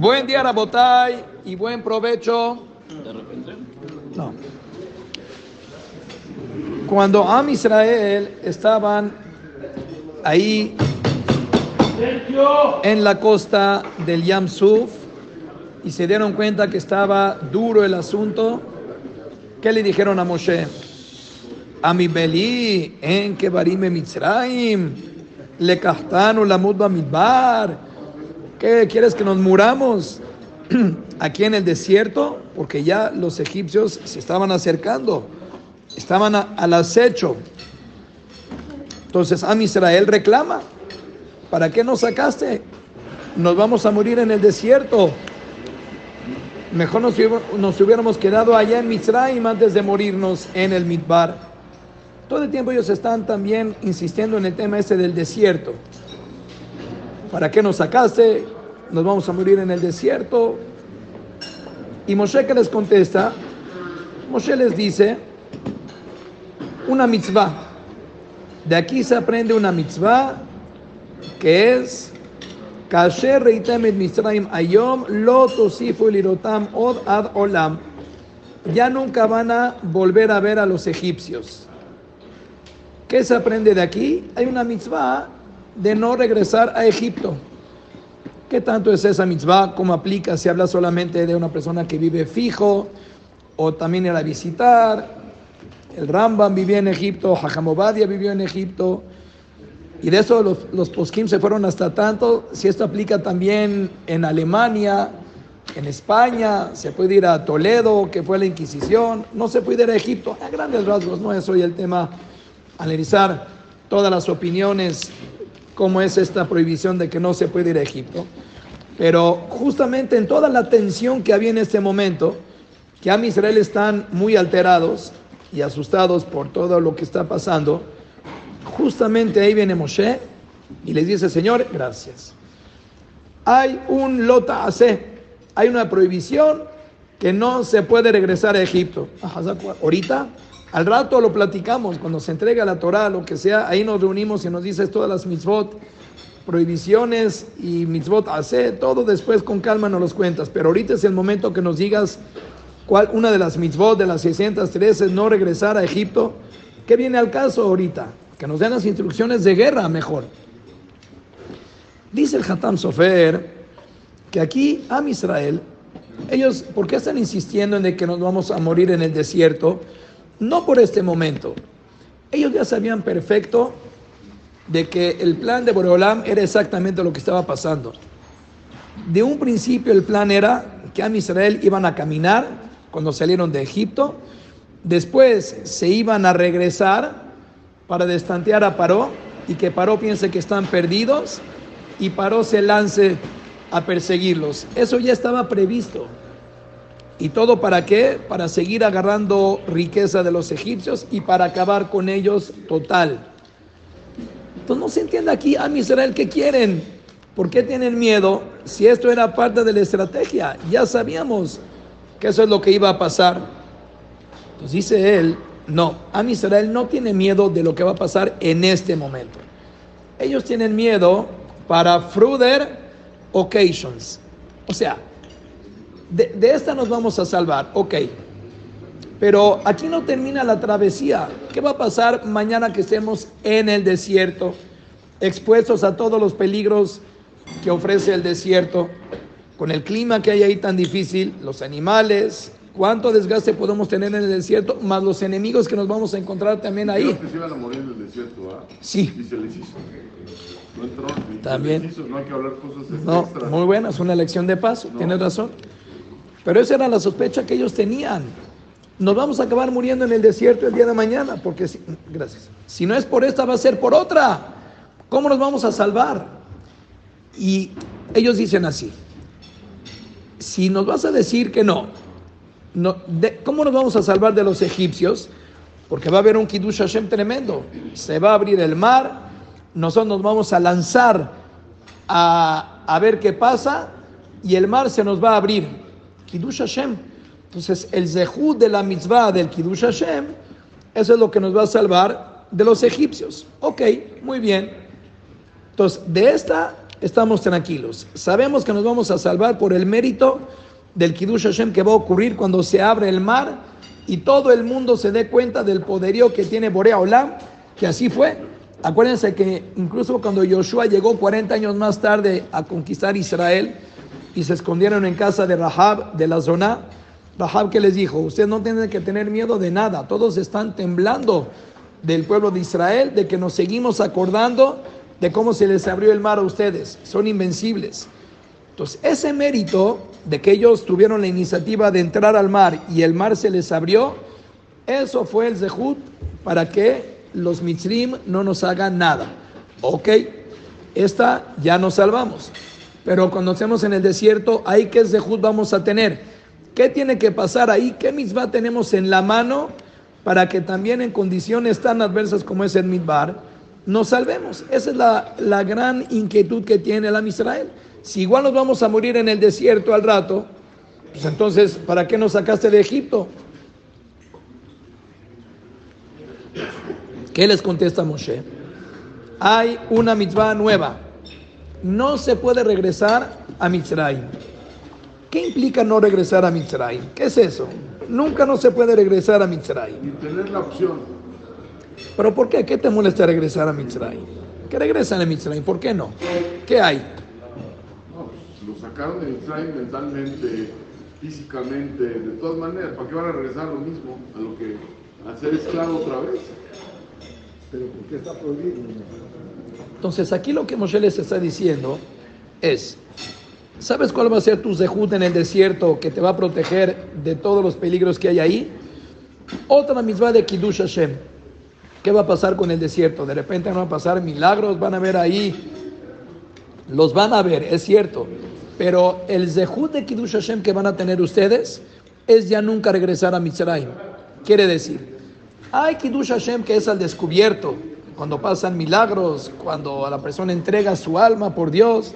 Buen día, Rabotay, y buen provecho. No. Cuando Am Israel estaban ahí en la costa del Yam Suf y se dieron cuenta que estaba duro el asunto, ¿qué le dijeron a Moshe? A mi Beli, en que barime Mitzrayim, le cahtanu la mudba midbar. ¿Qué quieres que nos muramos aquí en el desierto? Porque ya los egipcios se estaban acercando, estaban al acecho. Entonces Am Israel reclama, ¿para qué nos sacaste? Nos vamos a morir en el desierto. Mejor nos, hubiéramos quedado allá en Mitzrayim antes de morirnos en el Midbar. Todo el tiempo ellos están también insistiendo en el tema ese del desierto. ¿Para qué nos sacaste? Nos vamos a morir en el desierto. Y Moshe que les contesta, Moshe les dice, una mitzvah. De aquí se aprende una mitzvah que es Kasher Misraim Ayom Lo Lirotam Od Ad Olam. Ya nunca van a volver a ver a los egipcios. ¿Qué se aprende de aquí? Hay una mitzvah de no regresar a Egipto. ¿Qué tanto es esa mitzvah? ¿Cómo aplica? Si habla solamente de una persona que vive fijo o también ir a visitar. El Rambam vivía en Egipto, Hajamobadia vivió en Egipto. Y de eso los, los poskim se fueron hasta tanto. Si esto aplica también en Alemania, en España, se puede ir a Toledo, que fue la Inquisición. No se puede ir a Egipto. A grandes rasgos, no es hoy el tema analizar todas las opiniones, cómo es esta prohibición de que no se puede ir a Egipto. Pero justamente en toda la tensión que había en este momento, que a Israel están muy alterados y asustados por todo lo que está pasando, justamente ahí viene Moshe y les dice, Señor, gracias. Hay un lota hace, hay una prohibición que no se puede regresar a Egipto. Ahorita al rato lo platicamos, cuando se entrega la Torah, lo que sea, ahí nos reunimos y nos dices todas las mitzvot, prohibiciones y mitzvot hace, todo después con calma nos los cuentas. Pero ahorita es el momento que nos digas cuál una de las mitzvot de las 613 es no regresar a Egipto. ¿Qué viene al caso ahorita? Que nos den las instrucciones de guerra mejor. Dice el Hatam Sofer que aquí a Israel, ellos, ¿por qué están insistiendo en que nos vamos a morir en el desierto? No por este momento. Ellos ya sabían perfecto de que el plan de Boreolam era exactamente lo que estaba pasando. De un principio el plan era que a Israel iban a caminar cuando salieron de Egipto, después se iban a regresar para destantear a Paró y que Paró piense que están perdidos y Paró se lance a perseguirlos. Eso ya estaba previsto. ¿Y todo para qué? Para seguir agarrando riqueza de los egipcios y para acabar con ellos total. Entonces no se entiende aquí a Israel qué quieren. ¿Por qué tienen miedo? Si esto era parte de la estrategia, ya sabíamos que eso es lo que iba a pasar. Entonces dice él, no, a Israel no tiene miedo de lo que va a pasar en este momento. Ellos tienen miedo para further occasions. O sea, de, esta nos vamos a salvar, ok. Pero aquí no termina la travesía. ¿Qué va a pasar mañana que estemos en el desierto, expuestos a todos los peligros que ofrece el desierto, con el clima que hay ahí tan difícil, los animales, cuánto desgaste podemos tener en el desierto, más los enemigos que nos vamos a encontrar también ahí. que se iban a morir en el desierto, ¿ah? Sí. Y se les hizo. No entró. También. No hay que hablar cosas No, muy buena, es una elección de paso, tienes razón. Pero esa era la sospecha que ellos tenían. Nos vamos a acabar muriendo en el desierto el día de mañana, porque si, gracias. Si no es por esta, va a ser por otra. ¿Cómo nos vamos a salvar? Y ellos dicen así: si nos vas a decir que no, no ¿cómo nos vamos a salvar de los egipcios? Porque va a haber un Kiddush Hashem tremendo. Se va a abrir el mar, nosotros nos vamos a lanzar a, a ver qué pasa y el mar se nos va a abrir. Kiddush Hashem. Entonces, el zehud de la mitzvah del Kiddush Hashem, eso es lo que nos va a salvar de los egipcios. Ok, muy bien. Entonces, de esta estamos tranquilos. Sabemos que nos vamos a salvar por el mérito del Kiddush Hashem que va a ocurrir cuando se abre el mar y todo el mundo se dé cuenta del poderío que tiene Borea Olam, que así fue. Acuérdense que incluso cuando Joshua llegó 40 años más tarde a conquistar Israel y se escondieron en casa de Rahab de la zona, Rahab que les dijo, ustedes no tienen que tener miedo de nada, todos están temblando del pueblo de Israel, de que nos seguimos acordando de cómo se les abrió el mar a ustedes, son invencibles. Entonces, ese mérito de que ellos tuvieron la iniciativa de entrar al mar y el mar se les abrió, eso fue el zehut para que los mitzrim no nos hagan nada. Ok, esta ya nos salvamos. Pero cuando estemos en el desierto, ahí qué zehut vamos a tener. ¿Qué tiene que pasar ahí? ¿Qué mitzvah tenemos en la mano para que también en condiciones tan adversas como es el midbar, nos salvemos? Esa es la, la gran inquietud que tiene el Israel. Si igual nos vamos a morir en el desierto al rato, pues entonces, ¿para qué nos sacaste de Egipto? ¿Qué les contesta Moshe? Hay una mitzvah nueva. No se puede regresar a Mitzrayim. ¿Qué implica no regresar a Mitzrayim? ¿Qué es eso? Nunca no se puede regresar a Mitzrayim. Y tener la opción. ¿Pero por qué? ¿Qué te molesta regresar a Mitzrayim? Que regresan a Mitzrayim. ¿Por qué no? ¿Qué hay? No, pues, lo sacaron de Mitzrayim mentalmente, físicamente, de todas maneras. ¿Para qué van a regresar a lo mismo? A lo que, a ser esclavo otra vez. Pero ¿por qué está prohibido? Entonces aquí lo que Moshe les está diciendo es, ¿sabes cuál va a ser tu zehut en el desierto que te va a proteger de todos los peligros que hay ahí? Otra misma de Kiddush Hashem. ¿Qué va a pasar con el desierto? De repente van a pasar milagros, van a ver ahí, los van a ver, es cierto. Pero el zehut de Kiddush Hashem que van a tener ustedes es ya nunca regresar a Mitzrayim. Quiere decir, hay Kiddush Hashem que es al descubierto, cuando pasan milagros, cuando la persona entrega su alma por Dios.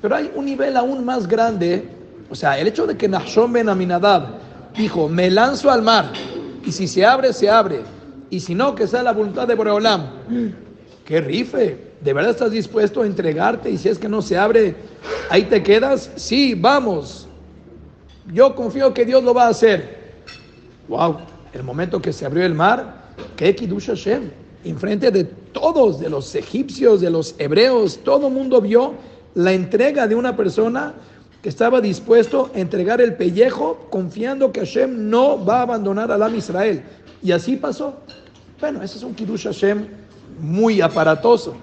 Pero hay un nivel aún más grande, o sea, el hecho de que Nahshon Ben Aminadab dijo, me lanzo al mar, y si se abre, se abre, y si no, que sea la voluntad de Boreolam. ¡Qué rife! ¿De verdad estás dispuesto a entregarte? Y si es que no se abre, ahí te quedas. Sí, vamos. Yo confío que Dios lo va a hacer. ¡Wow! el momento que se abrió el mar, Kiddush Hashem, enfrente de todos, de los egipcios, de los hebreos, todo mundo vio la entrega de una persona que estaba dispuesto a entregar el pellejo confiando que Hashem no va a abandonar a Am Israel. Y así pasó. Bueno, ese es un Kiddush Hashem muy aparatoso.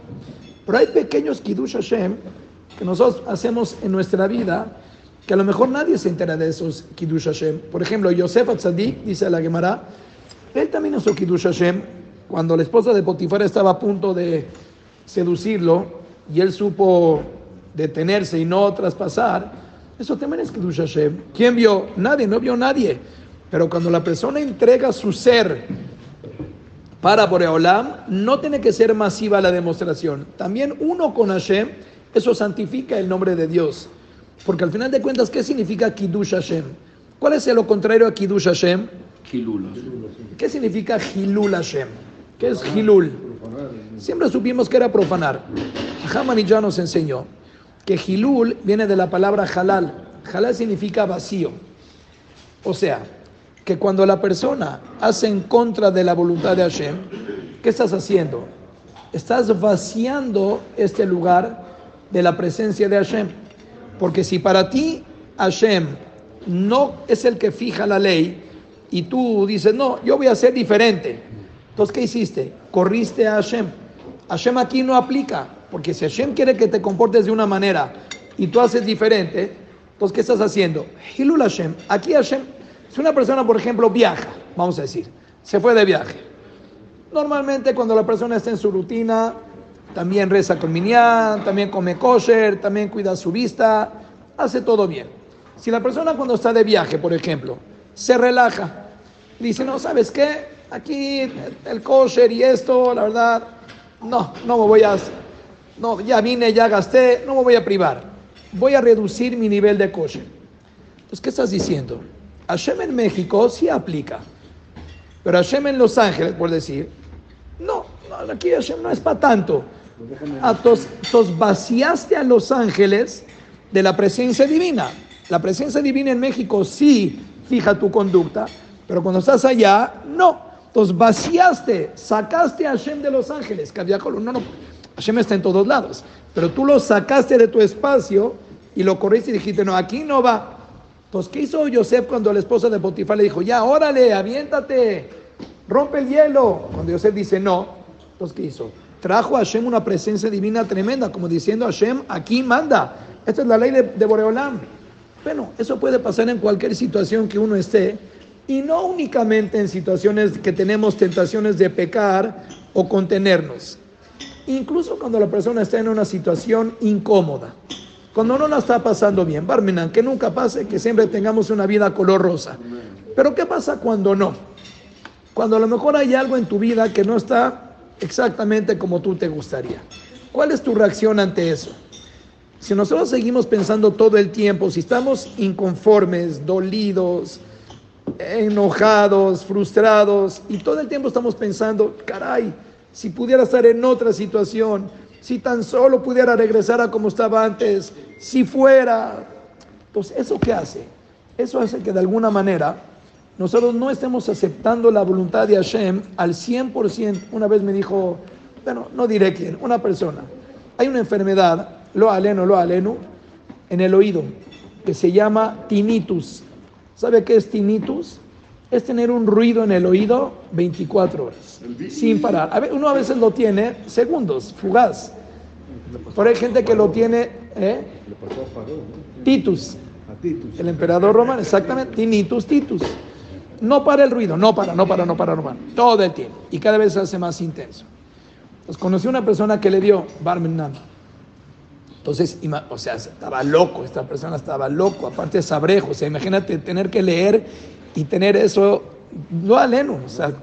Pero hay pequeños Kiddush Hashem que nosotros hacemos en nuestra vida que a lo mejor nadie se entera de esos Kiddush Hashem. Por ejemplo, Yosef Atzadik, dice la Gemara, él también hizo Kiddush Hashem cuando la esposa de Potifar estaba a punto de seducirlo y él supo detenerse y no traspasar. Eso también es Kiddush Hashem. ¿Quién vio? Nadie, no vio nadie. Pero cuando la persona entrega su ser para Boreolam, no tiene que ser masiva la demostración. También uno con Hashem, eso santifica el nombre de Dios. Porque al final de cuentas, ¿qué significa Kiddush Hashem? ¿Cuál es lo contrario a Kiddush Hashem? Hilul. ¿Qué significa Hilul Hashem? ¿Qué es Hilul? Siempre supimos que era profanar. Hamani ya nos enseñó que Hilul viene de la palabra halal. Halal significa vacío. O sea, que cuando la persona hace en contra de la voluntad de Hashem, ¿qué estás haciendo? Estás vaciando este lugar de la presencia de Hashem. Porque si para ti Hashem no es el que fija la ley y tú dices, no, yo voy a ser diferente. Entonces, ¿qué hiciste? Corriste a Hashem. Hashem aquí no aplica, porque si Hashem quiere que te comportes de una manera y tú haces diferente, entonces, ¿qué estás haciendo? Hilul Hashem. Aquí Hashem, si una persona, por ejemplo, viaja, vamos a decir, se fue de viaje. Normalmente cuando la persona está en su rutina, también reza con minyan, también come kosher, también cuida su vista, hace todo bien. Si la persona cuando está de viaje, por ejemplo, se relaja, dice, no, ¿sabes qué? Aquí el kosher y esto, la verdad, no, no me voy a, no, ya vine, ya gasté, no me voy a privar. Voy a reducir mi nivel de kosher. Entonces, ¿qué estás diciendo? Hashem en México sí aplica, pero Hashem en Los Ángeles, por decir, no, aquí Hashem no es para tanto. Déjame. Ah, vaciaste a los ángeles de la presencia divina. La presencia divina en México sí fija tu conducta, pero cuando estás allá, no. Entonces vaciaste, sacaste a Hashem de los ángeles. Caviajol, no, no, Hashem está en todos lados, pero tú lo sacaste de tu espacio y lo corriste y dijiste, no, aquí no va. Entonces, ¿qué hizo Yosef cuando la esposa de Potifar le dijo, ya, órale, aviéntate, rompe el hielo? Cuando Yosef dice no, entonces, ¿qué hizo? Trajo a Hashem una presencia divina tremenda, como diciendo, Hashem, aquí manda. Esta es la ley de, de Boreolam. Bueno, eso puede pasar en cualquier situación que uno esté, y no únicamente en situaciones que tenemos tentaciones de pecar o contenernos. Incluso cuando la persona está en una situación incómoda, cuando no la está pasando bien, Barminan, que nunca pase que siempre tengamos una vida color rosa. Pero ¿qué pasa cuando no? Cuando a lo mejor hay algo en tu vida que no está exactamente como tú te gustaría. ¿Cuál es tu reacción ante eso? Si nosotros seguimos pensando todo el tiempo, si estamos inconformes, dolidos, enojados, frustrados, y todo el tiempo estamos pensando, caray, si pudiera estar en otra situación, si tan solo pudiera regresar a como estaba antes, si fuera, pues eso qué hace? Eso hace que de alguna manera nosotros no estemos aceptando la voluntad de Hashem al 100%. Una vez me dijo, bueno, no diré quién, una persona, hay una enfermedad, lo aleno, lo aleno, en el oído, que se llama tinnitus. ¿Sabe qué es tinnitus? Es tener un ruido en el oído 24 horas, sin parar. A ver, uno a veces lo tiene segundos, fugaz. Pero hay gente que lo tiene, ¿eh? A. Titus, A el emperador romano, exactamente, tinnitus, titus. No para el ruido, no para, no para, no para, no para, todo el tiempo. Y cada vez se hace más intenso. Conocí una persona que le dio Barmenan. Entonces, o sea, estaba loco, esta persona estaba loco, aparte sabrejo, o sea, imagínate tener que leer y tener eso, no aleno, o sea,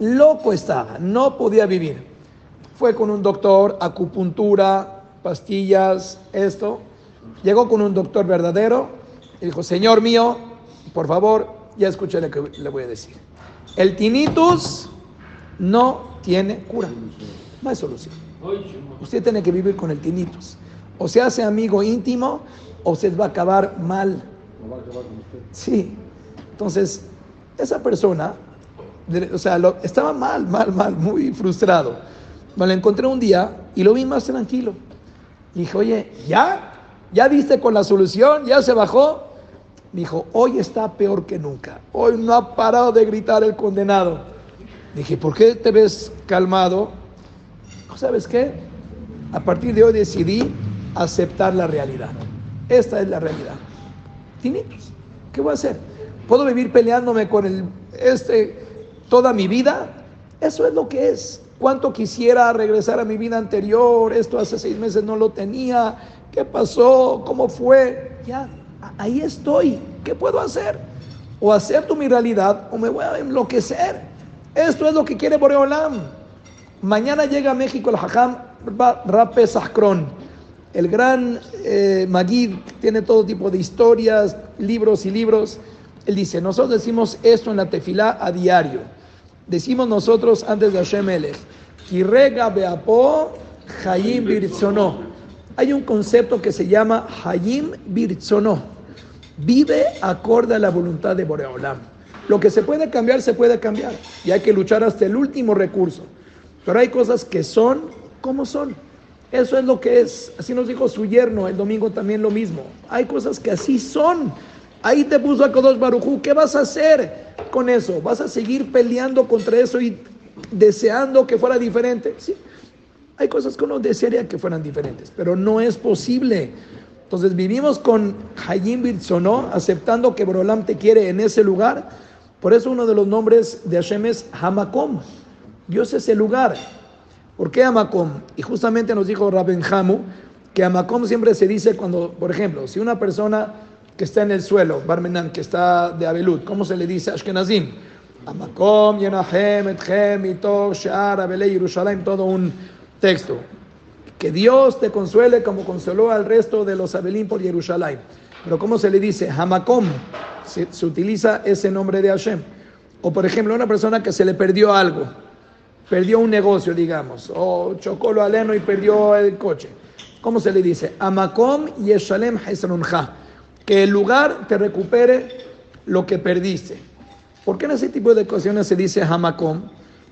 loco estaba, no podía vivir. Fue con un doctor, acupuntura, pastillas, esto. Llegó con un doctor verdadero y dijo, Señor mío, por favor, ya escuché lo que le voy a decir. El tinnitus no tiene cura, no hay solución. Usted tiene que vivir con el tinnitus. O se hace amigo íntimo o se va a acabar mal. No va a acabar con usted. Sí. Entonces, esa persona, o sea, lo- estaba mal, mal, mal, muy frustrado. Me lo encontré un día y lo vi más tranquilo. Y dije, oye, ¿ya? ¿Ya viste con la solución? ¿Ya se bajó? Me dijo, hoy está peor que nunca. Hoy no ha parado de gritar el condenado. Dije, ¿por qué te ves calmado? ¿Sabes qué? A partir de hoy decidí aceptar la realidad. Esta es la realidad. Tinnitus. ¿Qué voy a hacer? ¿Puedo vivir peleándome con el, este toda mi vida? Eso es lo que es. ¿Cuánto quisiera regresar a mi vida anterior? Esto hace seis meses no lo tenía. ¿Qué pasó? ¿Cómo fue? Ya, ahí estoy. ¿Qué puedo hacer? O acepto mi realidad o me voy a enloquecer. Esto es lo que quiere Boreolam. Mañana llega a México el Hajam Rape Sahkron, el gran eh, Magid, tiene todo tipo de historias, libros y libros. Él dice, nosotros decimos esto en la tefilá a diario. Decimos nosotros antes de Hashem Elech, Hayim Birtzono. Hay un concepto que se llama Hayim Birtzono. Vive acorde a la voluntad de Boreolam. Lo que se puede cambiar, se puede cambiar. Y hay que luchar hasta el último recurso. Pero hay cosas que son como son. Eso es lo que es. Así nos dijo su yerno el domingo también lo mismo. Hay cosas que así son. Ahí te puso a Kodosh Barujú. ¿Qué vas a hacer con eso? ¿Vas a seguir peleando contra eso y deseando que fuera diferente? Sí. Hay cosas que uno desearía que fueran diferentes, pero no es posible. Entonces vivimos con Hayim Birtzono, aceptando que Borolam te quiere en ese lugar. Por eso uno de los nombres de Hashem es Hamakom. Dios es el lugar. ¿Por qué Hamakom? Y justamente nos dijo Rabben Hamu que Hamakom siempre se dice cuando, por ejemplo, si una persona que está en el suelo, Barmenan, que está de Abelut, ¿cómo se le dice? Ashkenazim. Hamakom, Yenahem, Etchem, Ito, Shar, Abelei, Yerushalayim, todo un texto. Que Dios te consuele como consoló al resto de los Abelín por Jerusalén. Pero ¿cómo se le dice? Hamakom. Se, se utiliza ese nombre de Hashem. O por ejemplo, una persona que se le perdió algo. Perdió un negocio, digamos, o chocó lo aleno y perdió el coche. ¿Cómo se le dice? Amakom yeshalem hesronja. Que el lugar te recupere lo que perdiste. ¿Por qué en ese tipo de ocasiones se dice Hamakom?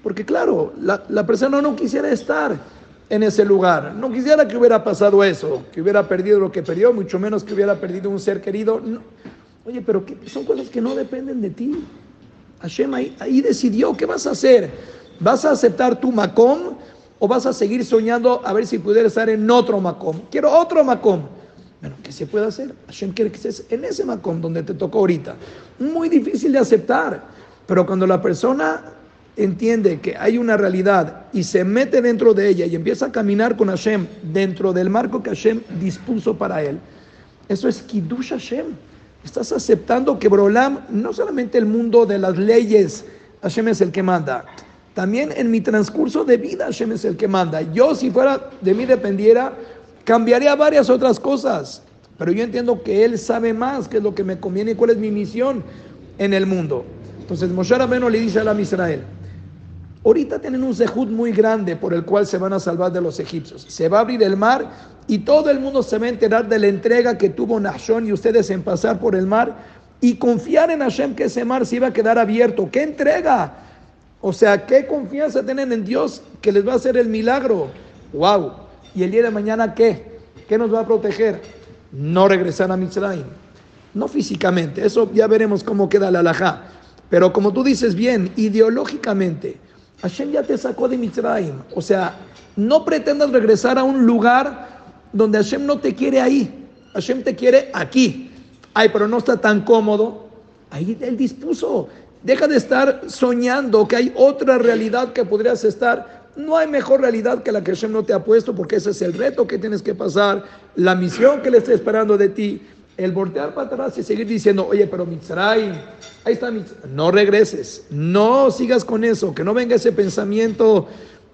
Porque claro, la, la persona no quisiera estar en ese lugar. No quisiera que hubiera pasado eso, que hubiera perdido lo que perdió, mucho menos que hubiera perdido un ser querido. No. Oye, pero que son cosas que no dependen de ti. Hashem ahí, ahí, decidió, ¿qué vas a hacer? ¿Vas a aceptar tu macom o vas a seguir soñando a ver si pudiera estar en otro macom? Quiero otro macom. Bueno, ¿qué se puede hacer? Hashem quiere que estés en ese macom donde te tocó ahorita. Muy difícil de aceptar, pero cuando la persona entiende que hay una realidad y se mete dentro de ella y empieza a caminar con Hashem dentro del marco que Hashem dispuso para él, eso es Kiddush Hashem. Estás aceptando que Brolam, no solamente el mundo de las leyes, Hashem es el que manda. También en mi transcurso de vida Hashem es el que manda. Yo si fuera de mí dependiera, cambiaría varias otras cosas. Pero yo entiendo que Él sabe más qué es lo que me conviene y cuál es mi misión en el mundo. Entonces Moshe Rabbeinu le dice a la Israel, ahorita tienen un zehut muy grande por el cual se van a salvar de los egipcios. Se va a abrir el mar y todo el mundo se va a enterar de la entrega que tuvo Nashon y ustedes en pasar por el mar y confiar en Hashem que ese mar se iba a quedar abierto. ¿Qué entrega? O sea, ¿qué confianza tienen en Dios que les va a hacer el milagro? ¡Wow! ¿Y el día de mañana qué? ¿Qué nos va a proteger? No regresar a Mitzrayim. No físicamente, eso ya veremos cómo queda la alajá. Pero como tú dices bien, ideológicamente, Hashem ya te sacó de Mitzrayim. O sea, no pretendas regresar a un lugar donde Hashem no te quiere ahí. Hashem te quiere aquí. Ay, pero no está tan cómodo. Ahí Él dispuso. Deja de estar soñando que hay otra realidad que podrías estar. No hay mejor realidad que la que Hashem no te ha puesto porque ese es el reto que tienes que pasar, la misión que le está esperando de ti. El voltear para atrás y seguir diciendo, oye, pero Mitzrayim, ahí está Mitzrayim. No regreses, no sigas con eso, que no venga ese pensamiento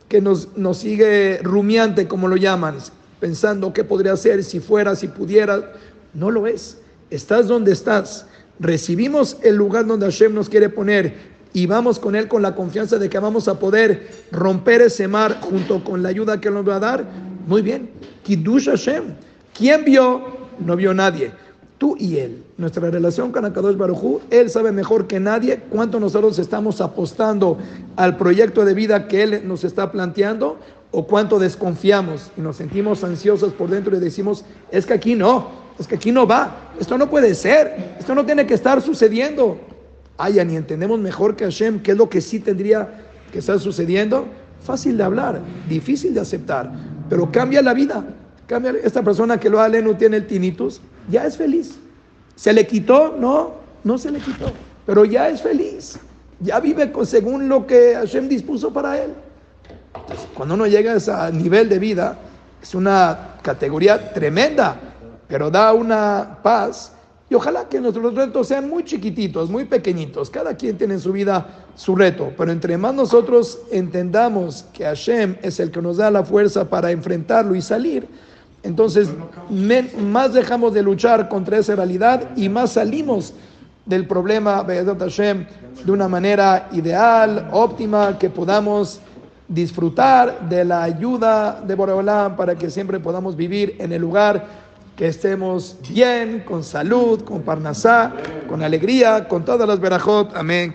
que nos, nos sigue rumiante, como lo llaman, pensando qué podría ser si fuera, si pudiera. No lo es. Estás donde estás. Recibimos el lugar donde Hashem nos quiere poner y vamos con Él con la confianza de que vamos a poder romper ese mar junto con la ayuda que nos va a dar. Muy bien. Kiddush Hashem. ¿Quién vio? No vio nadie tú y él. Nuestra relación con Akadosh Barujú, él sabe mejor que nadie cuánto nosotros estamos apostando al proyecto de vida que él nos está planteando o cuánto desconfiamos y nos sentimos ansiosos por dentro y decimos, es que aquí no, es que aquí no va, esto no puede ser, esto no tiene que estar sucediendo. Ay, ni entendemos mejor que Hashem qué es lo que sí tendría que estar sucediendo. Fácil de hablar, difícil de aceptar, pero cambia la vida. Cambia esta persona que lo ha no tiene el tinnitus, ya es feliz. ¿Se le quitó? No, no se le quitó. Pero ya es feliz. Ya vive según lo que Hashem dispuso para él. Entonces, cuando uno llega a ese nivel de vida, es una categoría tremenda, pero da una paz. Y ojalá que nuestros retos sean muy chiquititos, muy pequeñitos. Cada quien tiene en su vida su reto. Pero entre más nosotros entendamos que Hashem es el que nos da la fuerza para enfrentarlo y salir, entonces, más dejamos de luchar contra esa realidad y más salimos del problema Hashem, de una manera ideal, óptima, que podamos disfrutar de la ayuda de Boreolam para que siempre podamos vivir en el lugar que estemos bien, con salud, con parnasá, con alegría, con todas las verajot. Amén.